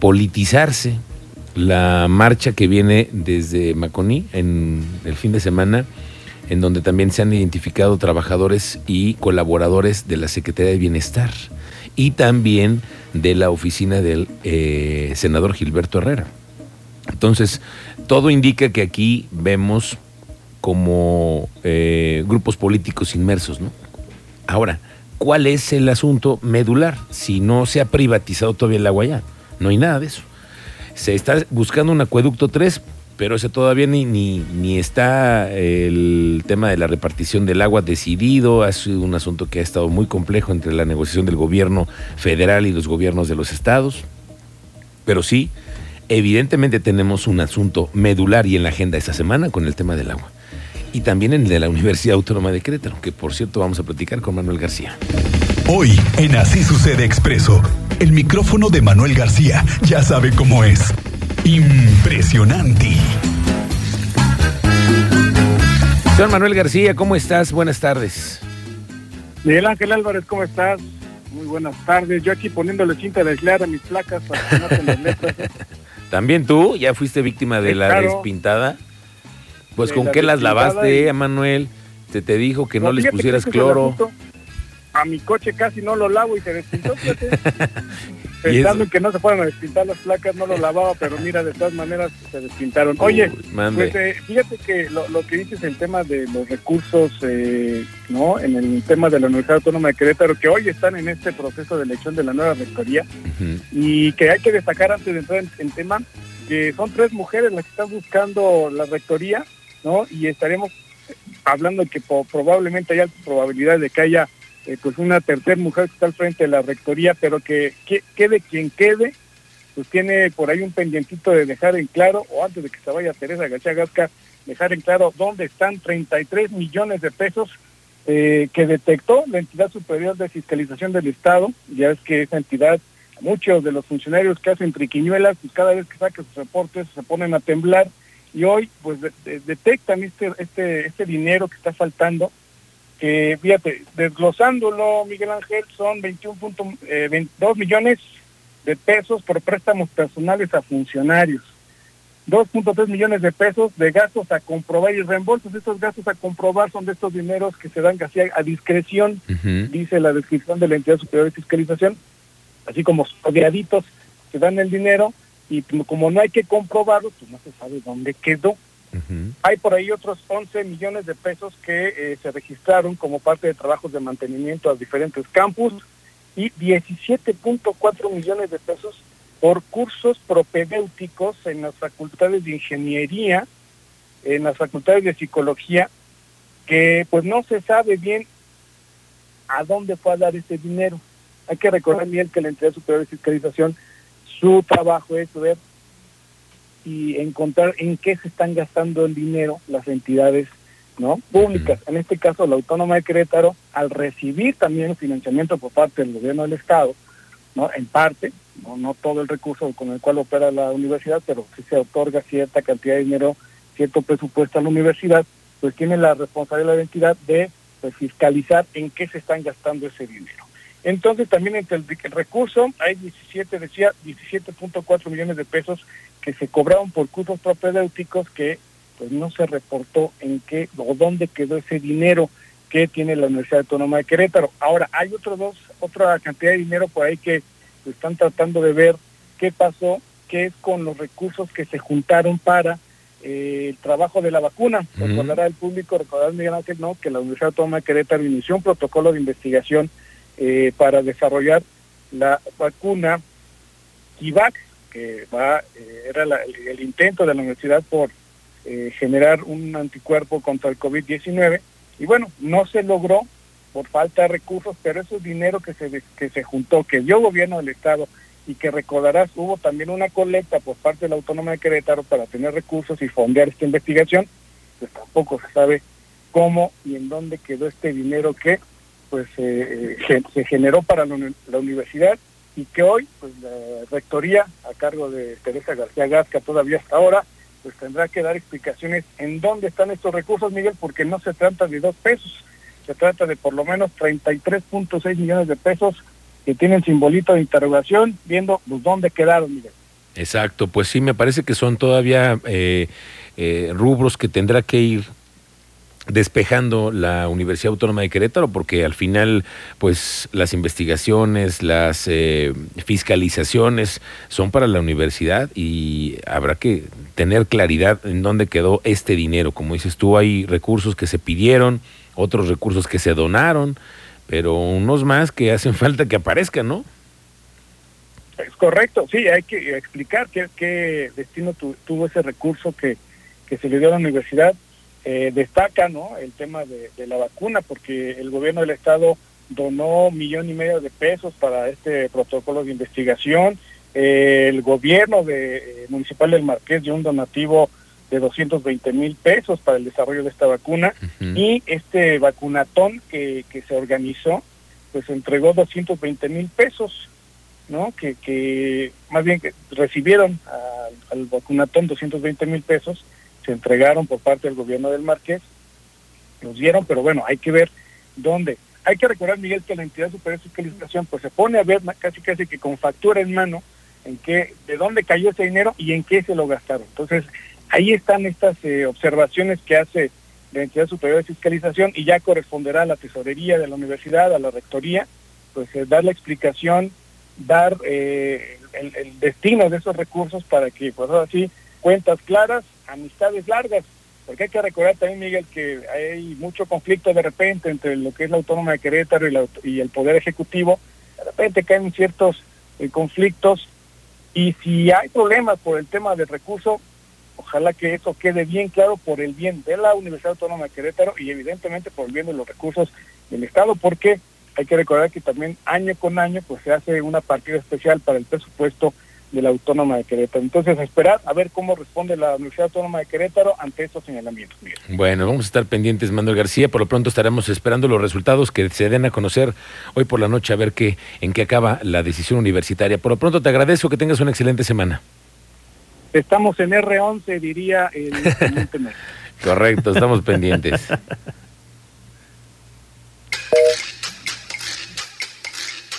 politizarse la marcha que viene desde Maconí en el fin de semana, en donde también se han identificado trabajadores y colaboradores de la Secretaría de Bienestar y también de la oficina del eh, senador Gilberto Herrera. Entonces, todo indica que aquí vemos como eh, grupos políticos inmersos, ¿no? Ahora, ¿cuál es el asunto medular? Si no se ha privatizado todavía el agua ya, no hay nada de eso. Se está buscando un acueducto 3, pero ese todavía ni, ni, ni está el tema de la repartición del agua decidido. Ha sido un asunto que ha estado muy complejo entre la negociación del gobierno federal y los gobiernos de los estados. Pero sí, evidentemente tenemos un asunto medular y en la agenda esta semana con el tema del agua. Y también en el de la Universidad Autónoma de Querétaro, que por cierto vamos a platicar con Manuel García. Hoy, en Así Sucede Expreso, el micrófono de Manuel García ya sabe cómo es. Impresionante. Señor Manuel García, ¿cómo estás? Buenas tardes. Miguel Ángel Álvarez, ¿cómo estás? Muy buenas tardes. Yo aquí poniéndole cinta de aislar a mis placas para que no se las letras. ¿También tú? ¿Ya fuiste víctima de Sí, la claro. despintada? Pues De con la qué las lavaste, y- Manuel. Se te dijo que no, les pusieras cloro. A mi coche casi no lo lavo y se despintó, fíjate. ¿Y Pensando en que no se fueran a despintar las placas, no lo lavaba, pero mira, de todas maneras se despintaron. Oye, Uy, pues eh, fíjate que lo, lo que dices el tema de los recursos, eh, ¿no? En el tema de la Universidad Autónoma de Querétaro, que hoy están en este proceso de elección de la nueva rectoría, y que hay que destacar antes de entrar en, en tema que son tres mujeres las que están buscando la rectoría, ¿no? Y estaremos hablando de que po- probablemente haya probabilidad de que haya eh, pues una tercera mujer que está al frente de la rectoría, pero que, que- quede quien quede, pues tiene por ahí un pendientito de dejar en claro, o antes de que se vaya Teresa García Gasca, dejar en claro dónde están 33 millones de pesos eh, que detectó la entidad superior de fiscalización del Estado, ya es que esa entidad muchos de los funcionarios que hacen triquiñuelas, pues cada vez que sacan sus reportes se ponen a temblar. Y hoy pues de- de- detectan este, este, este dinero que está faltando, que fíjate, desglosándolo Miguel Ángel son 21.2 millones de pesos por préstamos personales a funcionarios. 2.3 millones de pesos de gastos a comprobar y reembolsos. Estos gastos a comprobar son de estos dineros que se dan casi a, discreción dice la descripción de la entidad superior de fiscalización, así como soleaditos que dan el dinero y como no hay que comprobarlo, pues no se sabe dónde quedó. Hay por ahí otros 11 millones de pesos que eh, se registraron como parte de trabajos de mantenimiento a diferentes campus y 17.4 millones de pesos por cursos propedéuticos en las facultades de ingeniería, en las facultades de psicología, que pues no se sabe bien a dónde fue a dar ese dinero. Hay que recordar bien que la entidad superior de fiscalización, su trabajo es ver y encontrar en qué se están gastando el dinero las entidades no públicas. En este caso, la Autónoma de Querétaro, al recibir también financiamiento por parte del gobierno del Estado, no en parte, no, no todo el recurso con el cual opera la universidad, pero sí se otorga cierta cantidad de dinero, cierto presupuesto a la universidad, pues tiene la responsabilidad de la entidad de pues, fiscalizar en qué se están gastando ese dinero. Entonces también entre el, el recurso hay 17, decía, 17.4 millones de pesos que se cobraron por cursos propedéuticos que pues no se reportó en qué o dónde quedó ese dinero que tiene la Universidad Autónoma de Querétaro. Ahora, hay otros dos, otra cantidad de dinero por ahí que están tratando de ver qué pasó, qué es con los recursos que se juntaron para eh, el trabajo de la vacuna. Ujú. Recordará el público, recordará Miguel Ángel, ¿no? que la Universidad Autónoma de Querétaro inició un protocolo de investigación eh, para desarrollar la vacuna Kivac, que va, eh, era la- el, intento de la universidad por eh, generar un anticuerpo contra el COVID-19. Y bueno, no se logró por falta de recursos, pero ese dinero que se, que se juntó, que dio gobierno del Estado y que recordarás, hubo también una colecta por parte de la Autónoma de Querétaro para tener recursos y fondear esta investigación, pues tampoco se sabe cómo y en dónde quedó este dinero que pues eh, se, se generó para la, la universidad y que hoy pues la rectoría a cargo de Teresa García Gasca todavía hasta ahora pues tendrá que dar explicaciones en dónde están estos recursos Miguel porque no se trata de dos pesos se trata de por lo menos 33.6 millones de pesos que tienen simbolito de interrogación viendo pues dónde quedaron Miguel. Exacto, pues sí, me parece que son todavía eh, eh, rubros que tendrá que ir despejando la Universidad Autónoma de Querétaro, porque al final, pues las investigaciones, las eh, fiscalizaciones son para la universidad y habrá que tener claridad en dónde quedó este dinero. Como dices tú, hay recursos que se pidieron, otros recursos que se donaron, pero unos más que hacen falta que aparezcan, ¿no? Es correcto, sí, hay que explicar qué, destino tuvo ese recurso que, que se le dio a la universidad eh, destaca ¿no? el tema de, la vacuna, porque el gobierno del estado donó un millón y medio de pesos para este protocolo de investigación. Eh, el gobierno de, eh, municipal del Marqués dio un donativo de 220 mil pesos para el desarrollo de esta vacuna y este vacunatón que, que se organizó, pues entregó 220 mil pesos, ¿no? Que, que más bien que recibieron al, al vacunatón 220 mil pesos se entregaron por parte del gobierno del Marqués, los dieron, pero bueno, hay que ver dónde. Hay que recordar, Miguel, que la entidad superior de fiscalización pues se pone a ver casi casi que con factura en mano en qué, de dónde cayó ese dinero y en qué se lo gastaron. Entonces, ahí están estas eh, observaciones que hace la entidad superior de fiscalización y ya corresponderá a la tesorería de la universidad, a la rectoría, pues eh, dar la explicación, dar eh, el, el, destino de esos recursos para que, pues así, cuentas claras, amistades largas, porque hay que recordar también, Miguel, que hay mucho conflicto de repente entre lo que es la Autónoma de Querétaro y, el Poder Ejecutivo, de repente caen ciertos eh, conflictos y si hay problemas por el tema del recurso, ojalá que eso quede bien claro por el bien de la Universidad Autónoma de Querétaro y evidentemente por el bien de los recursos del Estado, porque hay que recordar que también año con año pues se hace una partida especial para el presupuesto de la Autónoma de Querétaro. Entonces, a esperar a ver cómo responde la Universidad Autónoma de Querétaro ante estos señalamientos. Bueno, vamos a estar pendientes, Manuel García. Por lo pronto estaremos esperando los resultados que se den a conocer hoy por la noche, a ver qué, en qué acaba la decisión universitaria. Por lo pronto, te agradezco que tengas una excelente semana. Estamos en R11, diría el Correcto, estamos pendientes.